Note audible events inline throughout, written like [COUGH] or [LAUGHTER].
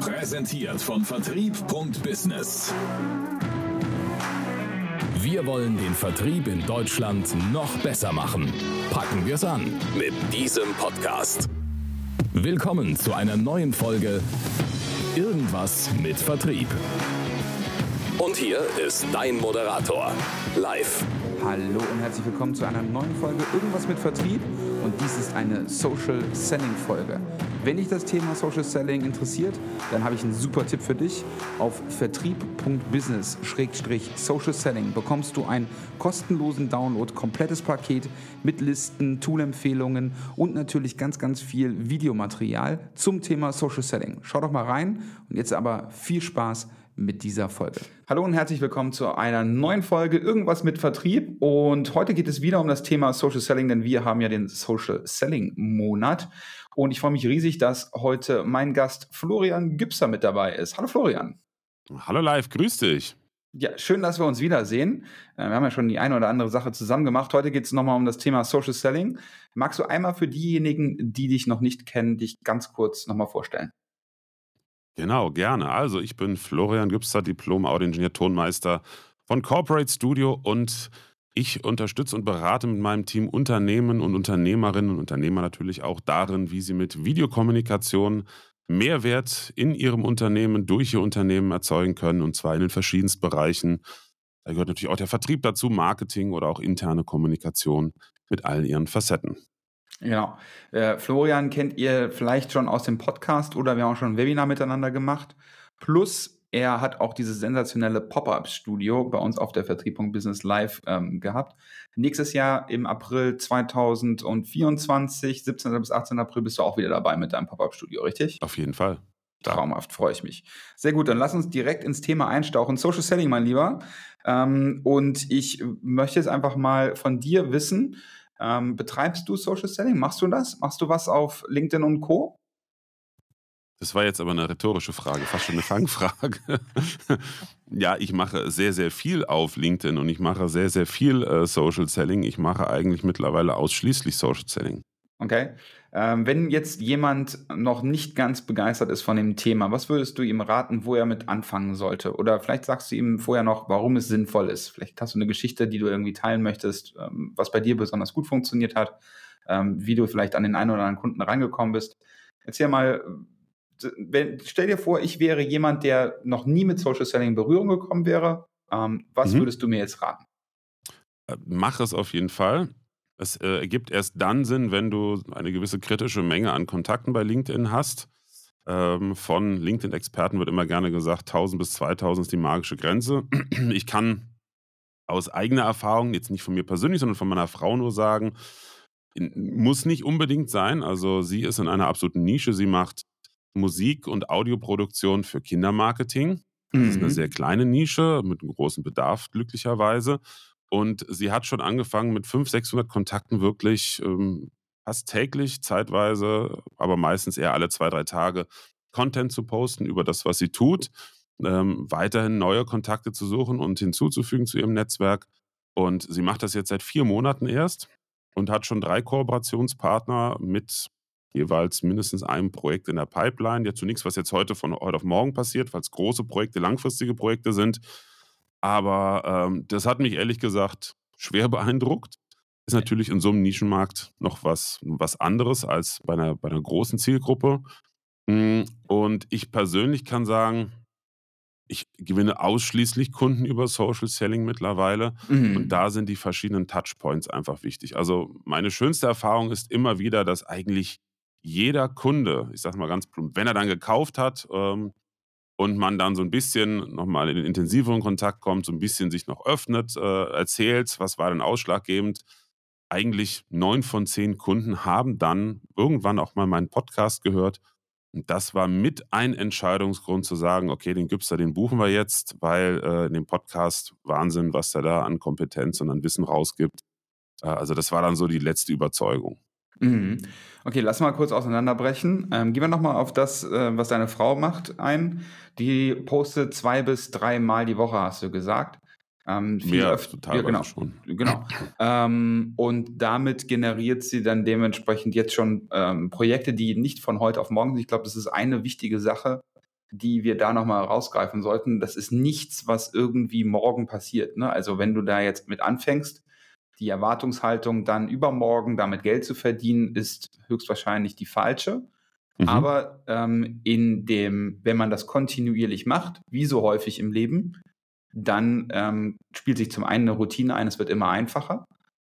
Präsentiert von Vertrieb.business. Wir wollen den Vertrieb in Deutschland noch besser machen. Packen wir es an mit diesem Podcast. Willkommen zu einer neuen Folge Irgendwas mit Vertrieb. Und hier ist dein Moderator, live. Hallo und herzlich willkommen zu einer neuen Folge Irgendwas mit Vertrieb und dies ist eine Social Selling Folge. Wenn dich das Thema Social Selling interessiert, dann habe ich einen super Tipp für dich. Auf vertrieb.business-social selling bekommst du einen kostenlosen Download, komplettes Paket mit Listen, Toolempfehlungen und natürlich ganz, ganz viel Videomaterial zum Thema Social Selling. Schau doch mal rein und jetzt aber viel Spaß mit dieser Folge. Hallo und herzlich willkommen zu einer neuen Folge Irgendwas mit Vertrieb. Und heute geht es wieder um das Thema Social Selling, denn wir haben ja den Social Selling Monat. Und ich freue mich riesig, dass heute mein Gast Florian Gübser mit dabei ist. Hallo Florian. Hallo live, grüß dich. Ja, schön, dass wir uns wiedersehen. Äh, wir haben ja schon die eine oder andere Sache zusammen gemacht. Heute geht es nochmal um das Thema Social Selling. Magst du einmal für diejenigen, die dich noch nicht kennen, dich ganz kurz nochmal vorstellen? Genau, gerne. Also ich bin Florian Gübster, Diplom-Audioingenieur, Tonmeister von Corporate Studio und ich unterstütze und berate mit meinem Team Unternehmen und Unternehmerinnen und Unternehmer natürlich auch darin, wie sie mit Videokommunikation Mehrwert in ihrem Unternehmen, durch ihr Unternehmen erzeugen können und zwar in den verschiedensten Bereichen. Da gehört natürlich auch der Vertrieb dazu, Marketing oder auch interne Kommunikation mit all ihren Facetten. Genau. Äh, Florian kennt ihr vielleicht schon aus dem Podcast oder wir haben auch schon ein Webinar miteinander gemacht. Plus, er hat auch dieses sensationelle Pop-Up-Studio bei uns auf der Vertriebung Business Live ähm, gehabt. Nächstes Jahr im April 2024, 17. bis 18. April, bist du auch wieder dabei mit deinem Pop-Up-Studio, richtig? Auf jeden Fall. Traumhaft, freue ich mich. Sehr gut, dann lass uns direkt ins Thema einstauchen. Social Selling, mein Lieber. Ähm, und ich möchte jetzt einfach mal von dir wissen, ähm, betreibst du Social Selling? Machst du das? Machst du was auf LinkedIn und Co? Das war jetzt aber eine rhetorische Frage, fast schon eine Fangfrage. [LAUGHS] ja, ich mache sehr, sehr viel auf LinkedIn und ich mache sehr, sehr viel äh, Social Selling. Ich mache eigentlich mittlerweile ausschließlich Social Selling. Okay. Ähm, wenn jetzt jemand noch nicht ganz begeistert ist von dem Thema, was würdest du ihm raten, wo er mit anfangen sollte? Oder vielleicht sagst du ihm vorher noch, warum es sinnvoll ist. Vielleicht hast du eine Geschichte, die du irgendwie teilen möchtest, ähm, was bei dir besonders gut funktioniert hat, ähm, wie du vielleicht an den einen oder anderen Kunden rangekommen bist. Erzähl mal, wenn, stell dir vor, ich wäre jemand, der noch nie mit Social Selling in Berührung gekommen wäre. Ähm, was mhm. würdest du mir jetzt raten? Äh, mach es auf jeden Fall. Es äh, ergibt erst dann Sinn, wenn du eine gewisse kritische Menge an Kontakten bei LinkedIn hast. Ähm, von LinkedIn-Experten wird immer gerne gesagt, 1000 bis 2000 ist die magische Grenze. [CLEARS THROAT] Ich kann aus eigener Erfahrung, jetzt nicht von mir persönlich, sondern von meiner Frau nur sagen, muss nicht unbedingt sein. Also sie ist in einer absoluten Nische. Sie macht Musik- und Audioproduktion für Kindermarketing. Das mhm. ist eine mhm. sehr kleine Nische mit einem großen Bedarf, glücklicherweise. Und sie hat schon angefangen mit 500, 600 Kontakten wirklich ähm, fast täglich, zeitweise, aber meistens eher alle zwei, drei Tage Content zu posten über das, was sie tut, ähm, weiterhin neue Kontakte zu suchen und hinzuzufügen zu ihrem Netzwerk. Und sie macht das jetzt seit vier Monaten erst und hat schon drei Kooperationspartner mit jeweils mindestens einem Projekt in der Pipeline. Jetzt zu nichts, was jetzt heute von heute auf morgen passiert, es große Projekte, langfristige Projekte sind. Aber ähm, das hat mich ehrlich gesagt schwer beeindruckt. Ist natürlich in so einem Nischenmarkt noch was, was anderes als bei einer, bei einer großen Zielgruppe. Hm, und ich persönlich kann sagen, ich gewinne ausschließlich Kunden über Social Selling mittlerweile. Mhm. Und da sind die verschiedenen Touchpoints einfach wichtig. Also meine schönste Erfahrung ist immer wieder, dass eigentlich jeder Kunde, ich sage mal ganz plump, wenn er dann gekauft hat, ähm, und man dann so ein bisschen nochmal in intensiveren Kontakt kommt, so ein bisschen sich noch öffnet, äh, erzählt, was war denn ausschlaggebend. Eigentlich neun von zehn Kunden haben dann irgendwann auch mal meinen Podcast gehört. Und das war mit ein Entscheidungsgrund zu sagen, okay, den Gübster, den buchen wir jetzt, weil äh, in dem Podcast Wahnsinn, was er da an Kompetenz und an Wissen rausgibt. Äh, also das war dann so die letzte Überzeugung. Mhm. Okay, lass mal kurz auseinanderbrechen. Ähm, gehen wir nochmal auf das, äh, was deine Frau macht, ein. Die postet zwei bis drei Mal die Woche, hast du gesagt. Ähm, Mehr total ja, genau, schon. Genau. ähm, und damit generiert sie dann dementsprechend jetzt schon ähm, Projekte, die nicht von heute auf morgen sind. Ich glaube, das ist eine wichtige Sache, die wir da nochmal rausgreifen sollten. Das ist nichts, was irgendwie morgen passiert. Ne? Also wenn du da jetzt mit anfängst, die Erwartungshaltung dann übermorgen damit Geld zu verdienen, ist höchstwahrscheinlich die falsche. Mhm. Aber ähm, in dem, wenn man das kontinuierlich macht, wie so häufig im Leben, dann ähm, spielt sich zum einen eine Routine ein, es wird immer einfacher.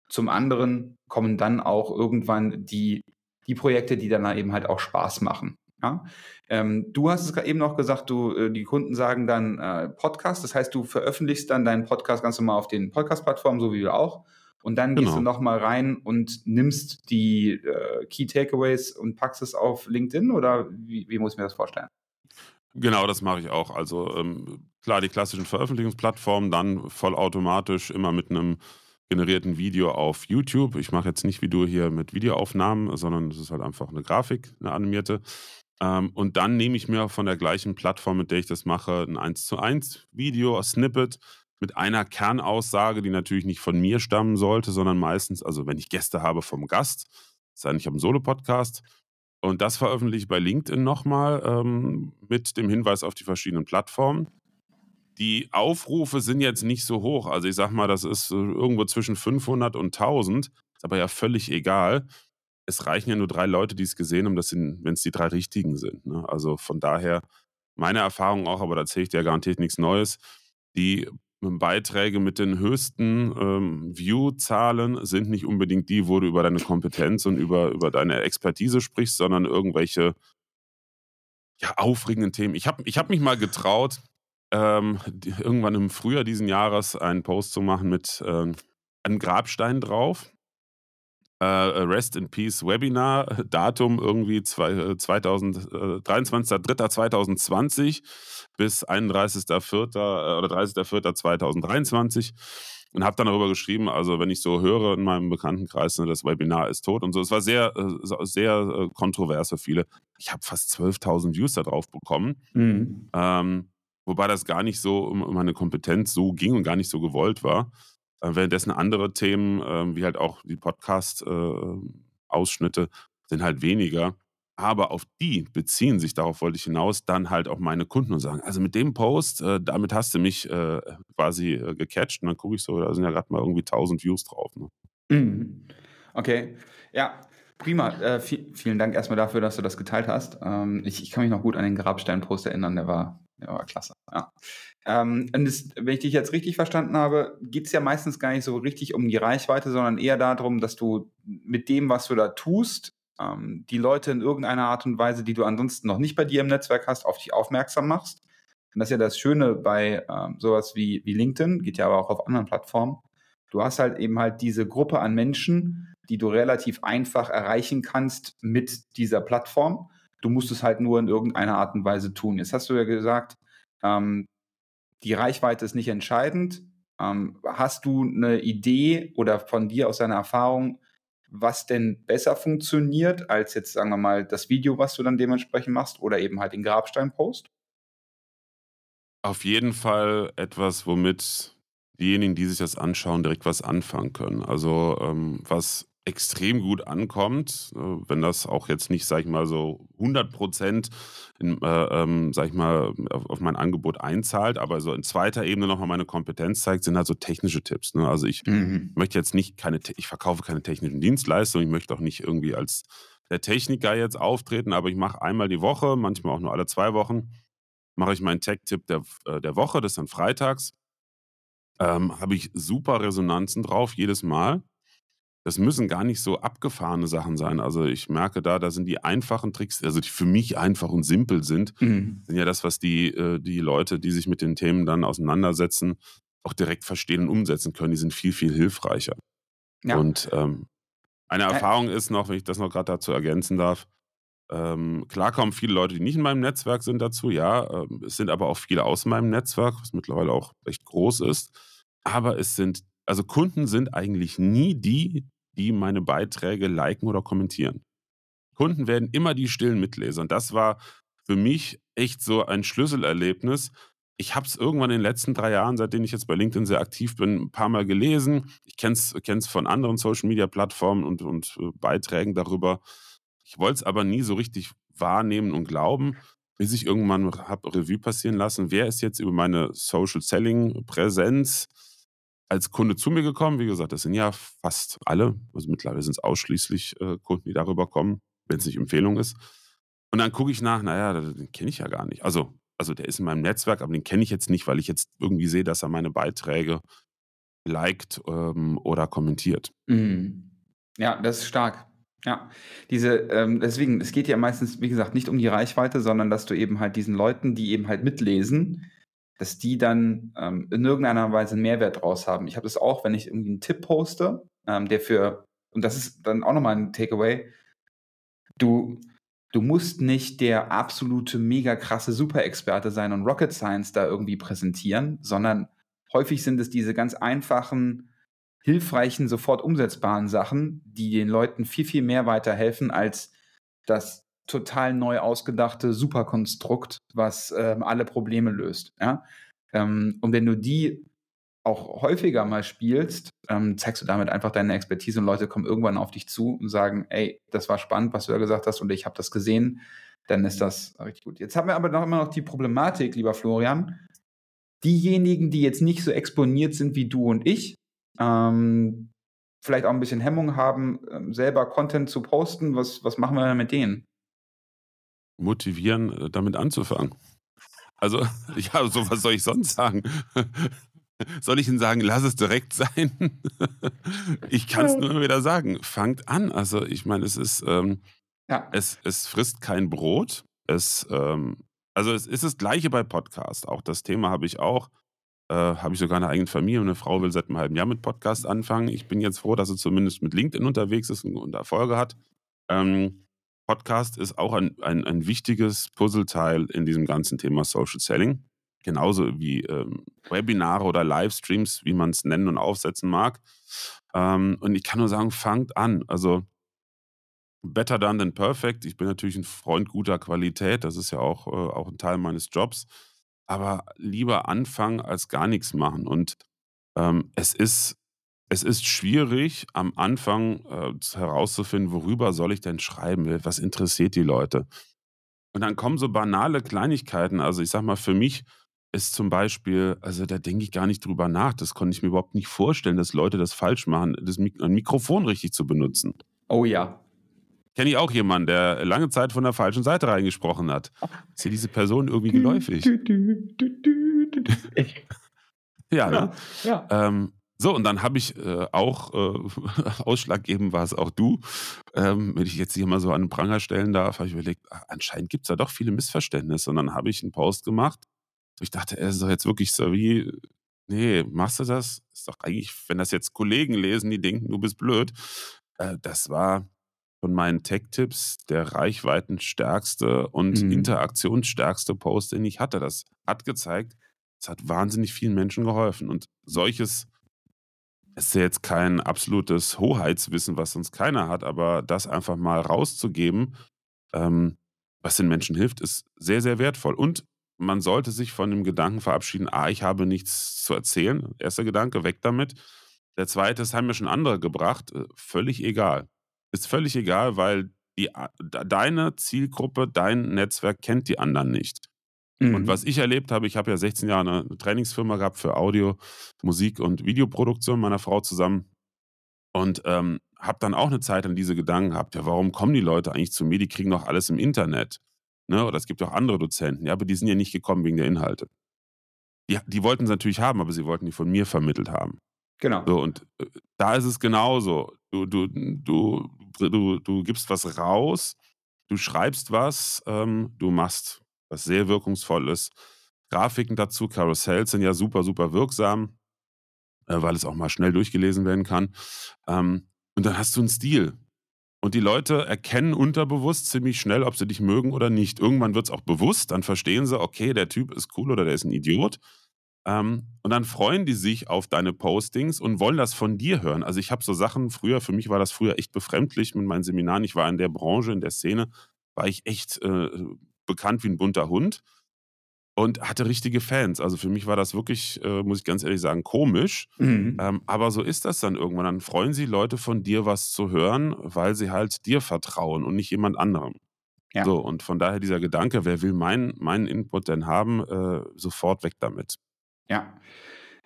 Zum anderen kommen dann auch irgendwann die, die Projekte, die dann eben halt auch Spaß machen. Ja? Ähm, du hast es eben noch gesagt, du, äh, die Kunden sagen dann äh, Podcast, das heißt, du veröffentlichst dann deinen Podcast ganz normal auf den Podcast-Plattformen, so wie wir auch. Und dann genau. gehst du nochmal rein und nimmst die äh, Key Takeaways und packst es auf LinkedIn oder wie, wie muss ich mir das vorstellen? Genau, das mache ich auch. Also ähm, klar, die klassischen Veröffentlichungsplattformen, dann vollautomatisch immer mit einem generierten Video auf YouTube. Ich mache jetzt nicht wie du hier mit Videoaufnahmen, sondern es ist halt einfach eine Grafik, eine animierte. Ähm, und dann nehme ich mir von der gleichen Plattform, mit der ich das mache, ein 1 zu 1 Video, Snippet mit einer Kernaussage, die natürlich nicht von mir stammen sollte, sondern meistens, also wenn ich Gäste habe vom Gast, sei nicht am Solo-Podcast. Und das veröffentliche ich bei LinkedIn nochmal ähm, mit dem Hinweis auf die verschiedenen Plattformen. Die Aufrufe sind jetzt nicht so hoch. Also ich sag mal, das ist irgendwo zwischen 500 und 1000. Ist aber ja völlig egal es reichen ja nur drei Leute, die es gesehen haben, wenn es die drei richtigen sind. Ne? Also von daher, meine Erfahrung auch, aber da erzähle ich dir garantiert nichts Neues, die Beiträge mit den höchsten ähm, View-Zahlen sind nicht unbedingt die, wo du über deine Kompetenz und über, über deine Expertise sprichst, sondern irgendwelche ja, aufregenden Themen. Ich habe ich hab mich mal getraut, ähm, irgendwann im Frühjahr diesen Jahres einen Post zu machen mit ähm, einem Grabstein drauf äh, Rest in Peace Webinar, [LAUGHS] Datum irgendwie 23.03.2020 äh, bis 31.04. Äh, oder 30.04.2023 und habe dann darüber geschrieben, also wenn ich so höre in meinem Bekanntenkreis, ne, das Webinar ist tot und so. Es war sehr, sehr kontrovers für viele. Ich habe fast 12.000 Views da drauf bekommen. Mhm. Ähm, wobei das gar nicht so um meine Kompetenz so ging und gar nicht so gewollt war. Äh, währenddessen andere Themen, äh, wie halt auch die Podcast-Ausschnitte, äh, sind halt weniger. Aber auf die beziehen sich, darauf wollte ich hinaus, dann halt auch meine Kunden und sagen, also mit dem Post, äh, damit hast du mich quasi gecatcht. Und dann gucke ich so, da sind ja gerade mal irgendwie 1000 Views drauf. Ne? [CLEARS THROAT] Okay, ja, prima. Äh, vielen Dank erstmal dafür, dass du das geteilt hast. Ähm, ich, ich, kann mich noch gut an den Grabstein-Post erinnern, der war, der war klasse. Ja. Ähm, und das, wenn ich dich jetzt richtig verstanden habe, geht es ja meistens gar nicht so richtig um die Reichweite, sondern eher darum, dass du mit dem, was du da tust, ähm, die Leute in irgendeiner Art und Weise, die du ansonsten noch nicht bei dir im Netzwerk hast, auf dich aufmerksam machst. Und das ist ja das Schöne bei ähm, sowas wie, wie LinkedIn, geht ja aber auch auf anderen Plattformen. Du hast halt eben halt diese Gruppe an Menschen, die du relativ einfach erreichen kannst mit dieser Plattform. Du musst es halt nur in irgendeiner Art und Weise tun. Jetzt hast du ja gesagt, ähm, die Reichweite ist nicht entscheidend. Ähm, hast du eine Idee oder von dir aus deiner Erfahrung, was denn besser funktioniert als jetzt, sagen wir mal, das Video, was du dann dementsprechend machst oder eben halt den Grabstein-Post? Auf jeden Fall etwas, womit diejenigen, die sich das anschauen, direkt was anfangen können. Also ähm, was extrem gut ankommt, äh, wenn das auch jetzt nicht, sag ich mal, so 100 Prozent, äh, ähm, sag ich mal, auf, auf, mein Angebot einzahlt, aber so in zweiter Ebene nochmal meine Kompetenz zeigt, sind halt so technische Tipps. Ne? Also ich mhm. möchte jetzt nicht keine, ich verkaufe keine technischen Dienstleistungen, ich möchte auch nicht irgendwie als der Techniker jetzt auftreten, aber ich mache einmal die Woche, manchmal auch nur alle zwei Wochen, mache ich meinen Tech-Tipp der, äh, der Woche, das ist dann freitags. Ähm, Habe ich super Resonanzen drauf, jedes Mal das müssen gar nicht so abgefahrene Sachen sein. Also ich merke da, da sind die einfachen Tricks, also die für mich einfach und simpel sind, mhm. sind ja das, was die, äh, die Leute, die sich mit den Themen dann auseinandersetzen, auch direkt verstehen und umsetzen können. Die sind viel, viel hilfreicher. Ja. Und ähm, eine Erfahrung ist noch, wenn ich das noch gerade dazu ergänzen darf, ähm, klar kommen viele Leute, die nicht in meinem Netzwerk sind, dazu, ja. Ähm, es sind aber auch viele aus meinem Netzwerk, was mittlerweile auch recht groß ist. Aber es sind also Kunden sind eigentlich nie die, die meine Beiträge liken oder kommentieren. Kunden werden immer die stillen Mitleser. Und das war für mich echt so ein Schlüsselerlebnis. Ich habe es irgendwann in den letzten drei Jahren, seitdem ich jetzt bei LinkedIn sehr aktiv bin, ein paar Mal gelesen. Ich kenne es von anderen Social-Media-Plattformen und, und äh, Beiträgen darüber. Ich wollte es aber nie so richtig wahrnehmen und glauben. bis ich irgendwann habe Revue passieren lassen, wer ist jetzt über meine Social Selling Präsenz als Kunde zu mir gekommen. Wie gesagt, das sind ja fast alle, also mittlerweile sind es ausschließlich äh, Kunden, die darüber kommen, wenn es nicht Empfehlung ist. Und dann gucke ich nach, naja, den kenne ich ja gar nicht. Also, also der ist in meinem Netzwerk, aber den kenne ich jetzt nicht, weil ich jetzt irgendwie sehe, dass er meine Beiträge liked ähm, oder kommentiert. Mhm. Ja, das ist stark. Ja, diese, ähm, deswegen, es geht ja meistens, wie gesagt, nicht um die Reichweite, sondern dass du eben halt diesen Leuten, die eben halt mitlesen, dass die dann ähm, in irgendeiner Weise einen Mehrwert draus haben. Ich habe das auch, wenn ich irgendwie einen Tipp poste, ähm, der für, und das ist dann auch nochmal ein Takeaway, du, du musst nicht der absolute, mega krasse Superexperte sein und Rocket Science da irgendwie präsentieren, sondern häufig sind es diese ganz einfachen, hilfreichen, sofort umsetzbaren Sachen, die den Leuten viel, viel mehr weiterhelfen als das total neu ausgedachte Superkonstrukt, was ähm, alle Probleme löst. Ja? Ähm, und wenn du die auch häufiger mal spielst, ähm, zeigst du damit einfach deine Expertise und Leute kommen irgendwann auf dich zu und sagen, ey, das war spannend, was du da gesagt hast und ich habe das gesehen, dann ist das richtig gut. Jetzt haben wir aber noch immer noch die Problematik, lieber Florian, diejenigen, die jetzt nicht so exponiert sind wie du und ich, ähm, vielleicht auch ein bisschen Hemmung haben, ähm, selber Content zu posten, was, was machen wir denn mit denen? Motivieren, äh, damit anzufangen. Also, [LAUGHS] ja, so was soll ich sonst sagen? [LAUGHS] Soll ich Ihnen sagen, lass es direkt sein? [LAUGHS] ich kann es nur wieder sagen, fangt an. Also, ich meine, es ist, ähm, ja. es, es frisst kein Brot. Es, ähm, also, es ist das Gleiche bei Podcast. Auch das Thema habe ich auch. Äh, habe ich sogar eine eigene Familie und eine Frau will seit einem halben Jahr mit Podcast anfangen. Ich bin jetzt froh, dass sie zumindest mit LinkedIn unterwegs ist und Erfolge hat. Ähm, Podcast ist auch ein, ein, ein wichtiges Puzzleteil in diesem ganzen Thema Social Selling. Genauso wie ähm, Webinare oder Livestreams, wie man es nennen und aufsetzen mag. Ähm, und ich kann nur sagen, fangt an. Also better done than perfect. Ich bin natürlich ein Freund guter Qualität. Das ist ja auch, äh, auch ein Teil meines Jobs. Aber lieber anfangen als gar nichts machen. Und ähm, es ist es ist schwierig, am Anfang äh, herauszufinden, worüber soll ich denn schreiben? Was interessiert die Leute? Und dann kommen so banale Kleinigkeiten. Also ich sag mal, für mich ist zum Beispiel, also da denke ich gar nicht drüber nach. Das konnte ich mir überhaupt nicht vorstellen, dass Leute das falsch machen, das Mik ein Mikrofon richtig zu benutzen. Oh ja. Kenne ich auch jemanden, der lange Zeit von der falschen Seite reingesprochen hat. Ist dir diese Person irgendwie geläufig? [LAUGHS] ja, ne? ja. Ähm, so, und dann habe ich äh, auch, äh, [LAUGHS] ausschlaggebend war es auch du, ähm, wenn ich jetzt hier mal so an den Pranger stellen darf, habe ich überlegt, ach, anscheinend gibt es da doch viele Missverständnisse. Und dann habe ich einen Post gemacht. Ich dachte, er ist doch jetzt wirklich so wie, nee, machst du das? Ist doch eigentlich, wenn das jetzt Kollegen lesen, die denken, du bist blöd. Äh, das war von meinen Tech-Tipps der reichweitenstärkste und mhm. interaktionsstärkste Post, den ich hatte. Das hat gezeigt, es hat wahnsinnig vielen Menschen geholfen. Und solches ist ja jetzt kein absolutes Hoheitswissen, was sonst keiner hat, aber das einfach mal rauszugeben, ähm, was den Menschen hilft, ist sehr, sehr wertvoll. Und man sollte sich von dem Gedanken verabschieden, ah, ich habe nichts zu erzählen. Erster Gedanke, weg damit. Der zweite, das haben mir schon andere gebracht, äh, völlig egal. Ist völlig egal, weil die, deine Zielgruppe, dein Netzwerk kennt die anderen nicht. Mhm. Und was ich erlebt habe, ich habe ja 16 Jahre eine Trainingsfirma gehabt für Audio, Musik und Videoproduktion meiner Frau zusammen. Und ähm, habe dann auch eine Zeit an diese Gedanken gehabt, ja, warum kommen die Leute eigentlich zu mir? Die kriegen doch alles im Internet. Ne? Oder es gibt auch andere Dozenten, ja, aber die sind ja nicht gekommen wegen der Inhalte. Die, die wollten es natürlich haben, aber sie wollten die von mir vermittelt haben. Genau. So, und äh, da ist es genauso. Du, du, du, du, du gibst was raus, du schreibst was, ähm, du machst was sehr wirkungsvoll ist. Grafiken dazu, Carousels sind ja super, super wirksam, äh, weil es auch mal schnell durchgelesen werden kann. Ähm, und dann hast du einen Stil. Und die Leute erkennen unterbewusst ziemlich schnell, ob sie dich mögen oder nicht. Irgendwann wird es auch bewusst, dann verstehen sie, okay, der Typ ist cool oder der ist ein Idiot. Ähm, und dann freuen die sich auf deine Postings und wollen das von dir hören. Also ich habe so Sachen früher, für mich war das früher echt befremdlich mit meinen Seminaren. Ich war in der Branche, in der Szene, war ich echt äh, bekannt wie ein bunter Hund und hatte richtige Fans. Also für mich war das wirklich, äh, muss ich ganz ehrlich sagen, komisch. Mhm. Ähm, aber so ist das dann irgendwann. Dann freuen sich Leute von dir, was zu hören, weil sie halt dir vertrauen und nicht jemand anderem. Ja. So, und von daher dieser Gedanke, wer will meinen mein Input denn haben, äh, sofort weg damit. Ja.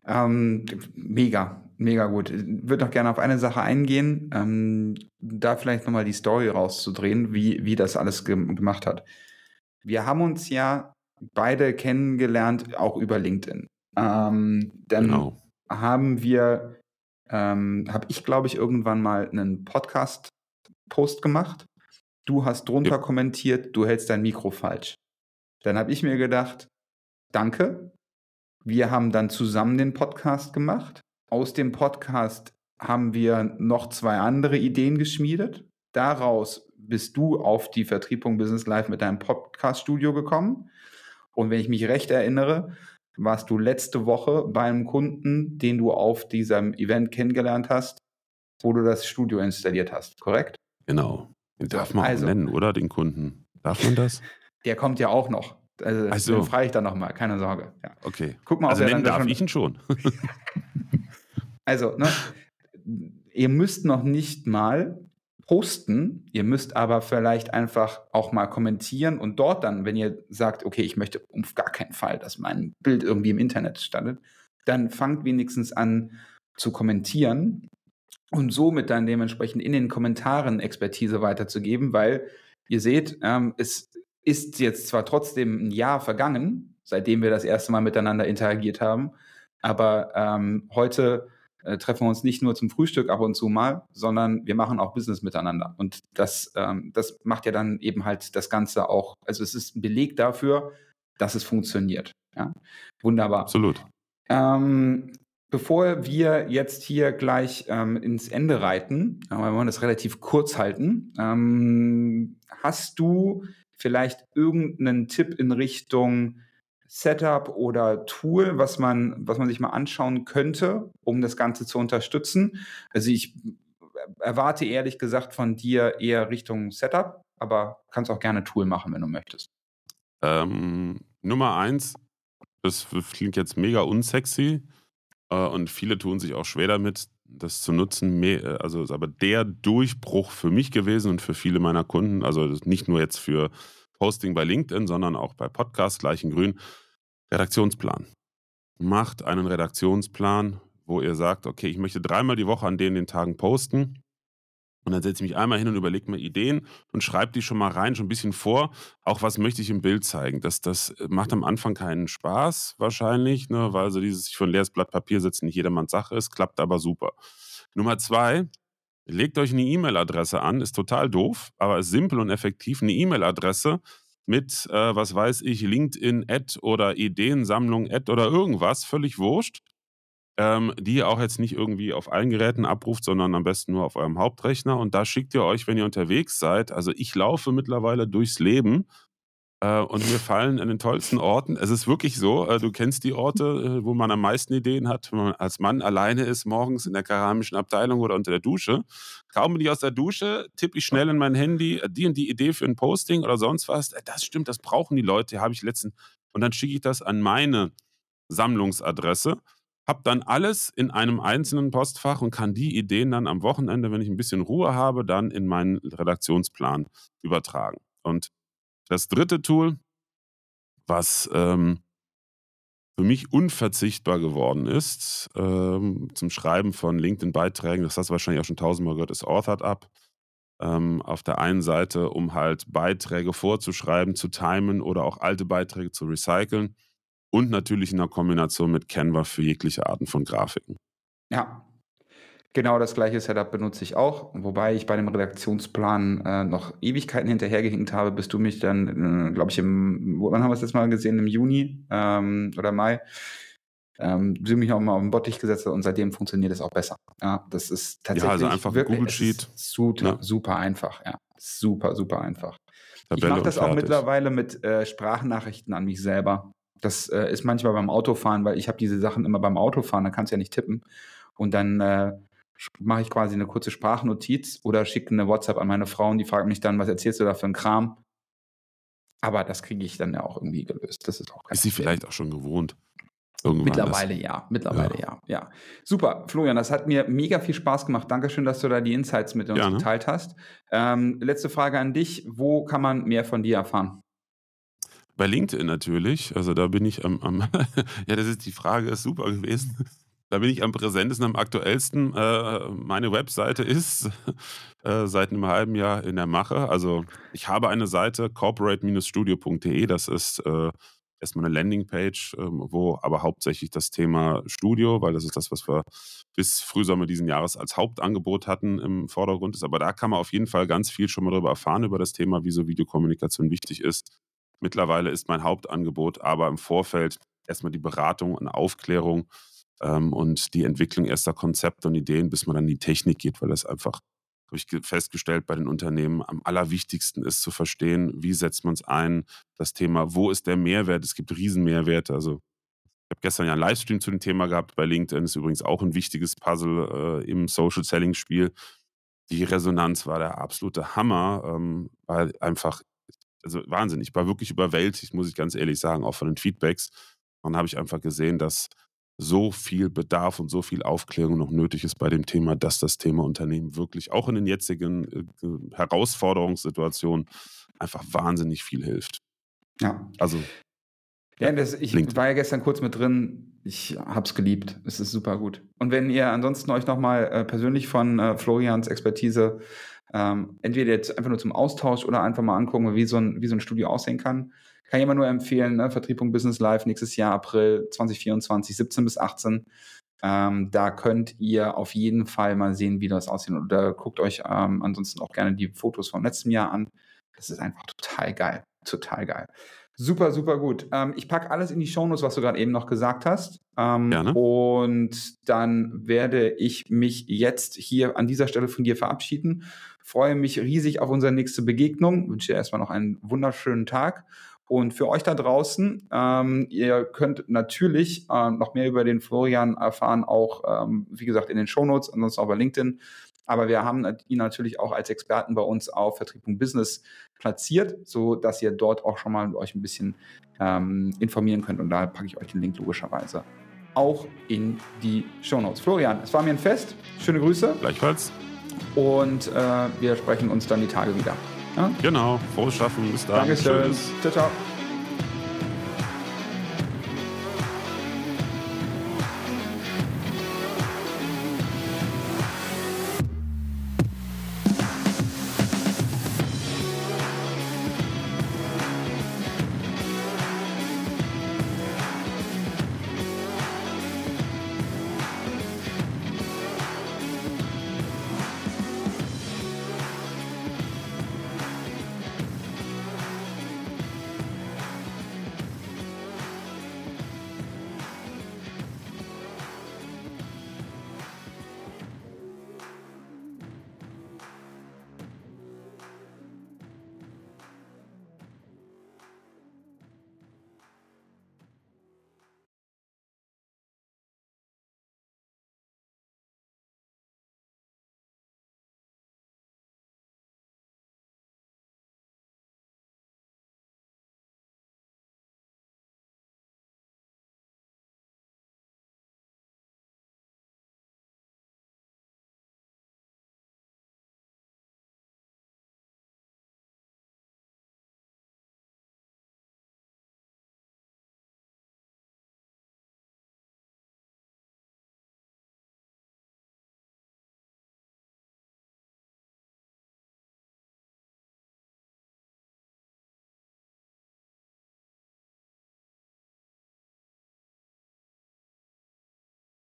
Ähm, mega, mega gut. Ich würde noch gerne auf eine Sache eingehen, ähm, da vielleicht nochmal die Story rauszudrehen, wie, wie das alles ge gemacht hat. Wir haben uns ja beide kennengelernt, auch über LinkedIn. Ähm, dann genau. haben wir, ähm, habe ich glaube ich irgendwann mal einen Podcast-Post gemacht. Du hast drunter ja. kommentiert, du hältst dein Mikro falsch. Dann habe ich mir gedacht, danke, wir haben dann zusammen den Podcast gemacht. Aus dem Podcast haben wir noch zwei andere Ideen geschmiedet. Daraus bist du auf die Vertriebung Business Live mit deinem Podcast-Studio gekommen. Und wenn ich mich recht erinnere, warst du letzte Woche bei einem Kunden, den du auf diesem Event kennengelernt hast, wo du das Studio installiert hast, korrekt? Genau. Den darf man also, nennen, oder? Den Kunden. Darf man das? [LAUGHS] Der kommt ja auch noch. Also, also. den frage ich dann nochmal, keine Sorge. Ja. Okay. Guck mal, also nennen darf schon... ich ihn schon. [LAUGHS] also, ne, [LAUGHS] ihr müsst noch nicht mal posten, ihr müsst aber vielleicht einfach auch mal kommentieren und dort dann, wenn ihr sagt, okay, ich möchte auf gar keinen Fall, dass mein Bild irgendwie im Internet standet, dann fangt wenigstens an zu kommentieren und somit dann dementsprechend in den Kommentaren Expertise weiterzugeben, weil ihr seht, ähm, es ist jetzt zwar trotzdem ein Jahr vergangen, seitdem wir das erste Mal miteinander interagiert haben, aber ähm, heute äh, treffen wir uns nicht nur zum Frühstück ab und zu mal, sondern wir machen auch Business miteinander. Und das, ähm, das macht ja dann eben halt das Ganze auch, also es ist ein Beleg dafür, dass es funktioniert. Ja? Wunderbar. Absolut. Ähm, bevor wir jetzt hier gleich ähm, ins Ende reiten, äh, wir wollen das relativ kurz halten, ähm, hast du vielleicht irgendeinen Tipp in Richtung Setup oder Tool, was man, was man sich mal anschauen könnte, um das Ganze zu unterstützen? Also ich erwarte ehrlich gesagt von dir eher Richtung Setup, aber kannst auch gerne Tool machen, wenn du möchtest. Ähm, Nummer eins, das klingt jetzt mega unsexy äh, und viele tun sich auch schwer damit, das zu nutzen. Also ist aber der Durchbruch für mich gewesen und für viele meiner Kunden, also nicht nur jetzt für Posting bei LinkedIn, sondern auch bei Podcasts gleich in grün. Redaktionsplan. Macht einen Redaktionsplan, wo ihr sagt, okay, ich möchte dreimal die Woche an denen den Tagen posten. Und dann setze ich mich einmal hin und überlege mir Ideen und schreibe die schon mal rein, schon ein bisschen vor. Auch was möchte ich im Bild zeigen. Das, das macht am Anfang keinen Spaß wahrscheinlich, ne, weil so dieses sich von leeres Blatt Papier setzen nicht jedermanns Sache ist, klappt aber super. Nummer zwei, legt euch eine E-Mail-Adresse an, ist total doof, aber ist simpel und effektiv. Eine E-Mail-Adresse mit, äh, was weiß ich, LinkedIn-Ad oder Ideensammlung-Ad oder irgendwas, völlig wurscht, ähm, die ihr auch jetzt nicht irgendwie auf allen Geräten abruft, sondern am besten nur auf eurem Hauptrechner. Und da schickt ihr euch, wenn ihr unterwegs seid, also ich laufe mittlerweile durchs Leben und mir fallen an den tollsten Orten. Es ist wirklich so, äh, du kennst die Orte, äh, wo man am meisten Ideen hat, wenn man als Mann alleine ist, morgens in der keramischen Abteilung oder unter der Dusche. Kaum bin ich aus der Dusche, tippe ich schnell in mein Handy, die und die Idee für ein Posting oder sonst was. Das stimmt, das brauchen die Leute, habe ich letztens. Und dann schicke ich das an meine Sammlungsadresse habe dann alles in einem einzelnen Postfach und kann die Ideen dann am Wochenende, wenn ich ein bisschen Ruhe habe, dann in meinen Redaktionsplan übertragen. Und das dritte Tool, was ähm, für mich unverzichtbar geworden ist ähm, zum Schreiben von LinkedIn-Beiträgen, das hast du wahrscheinlich auch schon tausendmal gehört, ist Authored Up. Ähm, auf der einen Seite, um halt Beiträge vorzuschreiben, zu timen oder auch alte Beiträge zu recyceln und natürlich in der Kombination mit Canva für jegliche Arten von Grafiken. Ja, Genau das gleiche Setup benutze ich auch, wobei ich bei dem Redaktionsplan äh, noch Ewigkeiten hinterhergehinkt habe, bis du mich dann, äh, glaube ich, im, wann haben wir es jetzt mal gesehen, im Juni ähm, oder Mai, ähm, du mich auch mal auf den Bottich gesetzt und seitdem funktioniert es auch besser. Ja, das ist tatsächlich ja, also einfach wirklich, Google Sheet. Super, ja. super einfach, ja. Super, super einfach. Tabelle ich mache das auch mittlerweile mit äh, Sprachnachrichten an mich selber. Das äh, ist manchmal beim Autofahren, weil ich habe diese Sachen immer beim Autofahren, da kannst du ja nicht tippen. Und dann äh, mache ich quasi eine kurze Sprachnotiz oder schicke eine WhatsApp an meine Frau und die fragt mich dann, was erzählst du da für einen Kram? Aber das kriege ich dann ja auch irgendwie gelöst. Das ist auch Ist sie vielleicht auch schon gewohnt? Irgendwann Mittlerweile ist. ja, mittlerweile ja. ja. Super, Florian, das hat mir mega viel Spaß gemacht. Dankeschön, dass du da die Insights mit uns Gerne. geteilt hast. Ähm, letzte Frage an dich. Wo kann man mehr von dir erfahren? Bei LinkedIn natürlich. Also da bin ich am, am [LAUGHS] ja, das ist die Frage, ist super gewesen. Da bin ich am präsentesten, am aktuellsten. Äh, meine Webseite ist äh, seit einem halben Jahr in der Mache. Also ich habe eine Seite, corporate-studio.de. Das ist äh, erstmal eine Landingpage, ähm, wo aber hauptsächlich das Thema Studio, weil das ist das, was wir bis Frühsommer diesen Jahres als Hauptangebot hatten, im Vordergrund ist. Aber da kann man auf jeden Fall ganz viel schon mal darüber erfahren, über das Thema, wieso Videokommunikation wichtig ist. Mittlerweile ist mein Hauptangebot aber im Vorfeld erstmal die Beratung und Aufklärung ähm, und die Entwicklung erster Konzepte und Ideen, bis man dann in die Technik geht, weil das einfach, habe ich ge- festgestellt, bei den Unternehmen am allerwichtigsten ist zu verstehen, wie setzt man es ein, das Thema, wo ist der Mehrwert? Es gibt Riesenmehrwerte. Also ich habe gestern ja einen Livestream zu dem Thema gehabt bei LinkedIn, ist übrigens auch ein wichtiges Puzzle äh, im Social Selling Spiel. Die Resonanz war der absolute Hammer, ähm, weil einfach, also Wahnsinn, ich war wirklich überwältigt, muss ich ganz ehrlich sagen, auch von den Feedbacks. Und dann habe ich einfach gesehen, dass so viel Bedarf und so viel Aufklärung noch nötig ist bei dem Thema, dass das Thema Unternehmen wirklich auch in den jetzigen äh, Herausforderungssituationen einfach wahnsinnig viel hilft. Ja. Also Ja, das, ich LinkedIn. war ja gestern kurz mit drin. Ich hab's geliebt. Es ist super gut. Und wenn ihr ansonsten euch nochmal äh, persönlich von äh, Florians Expertise ähm, entweder jetzt einfach nur zum Austausch oder einfach mal angucken, wie so ein, wie so ein Studio aussehen kann, kann ich immer nur empfehlen, ne? Vertriebung Business Live nächstes Jahr, April 2024, 17 bis 18. Ähm, da könnt ihr auf jeden Fall mal sehen, wie das aussieht. Oder guckt euch ähm, ansonsten auch gerne die Fotos vom letzten Jahr an. Das ist einfach total geil. Total geil. Super, super gut. Ähm, ich packe alles in die Shownotes, was du gerade eben noch gesagt hast. Ähm, Gerne. Und dann werde ich mich jetzt hier an dieser Stelle von dir verabschieden. Freue mich riesig auf unsere nächste Begegnung. Wünsche dir erstmal noch einen wunderschönen Tag. Und für euch da draußen, ähm, ihr könnt natürlich ähm, noch mehr über den Florian erfahren, auch ähm, wie gesagt in den Shownotes, ansonsten auch bei LinkedIn. Aber wir haben ihn natürlich auch als Experten bei uns auf Vertrieb und Business platziert, so dass ihr dort auch schon mal euch ein bisschen ähm, informieren könnt. Und da packe ich euch den Link logischerweise auch in die Shownotes. Florian, es war mir ein Fest. Schöne Grüße gleichfalls. und äh, wir sprechen uns dann die Tage wieder. Ja? Genau. Frohes Schaffen. Bis dann. Dankeschön. Tschüss. Ciao, ciao.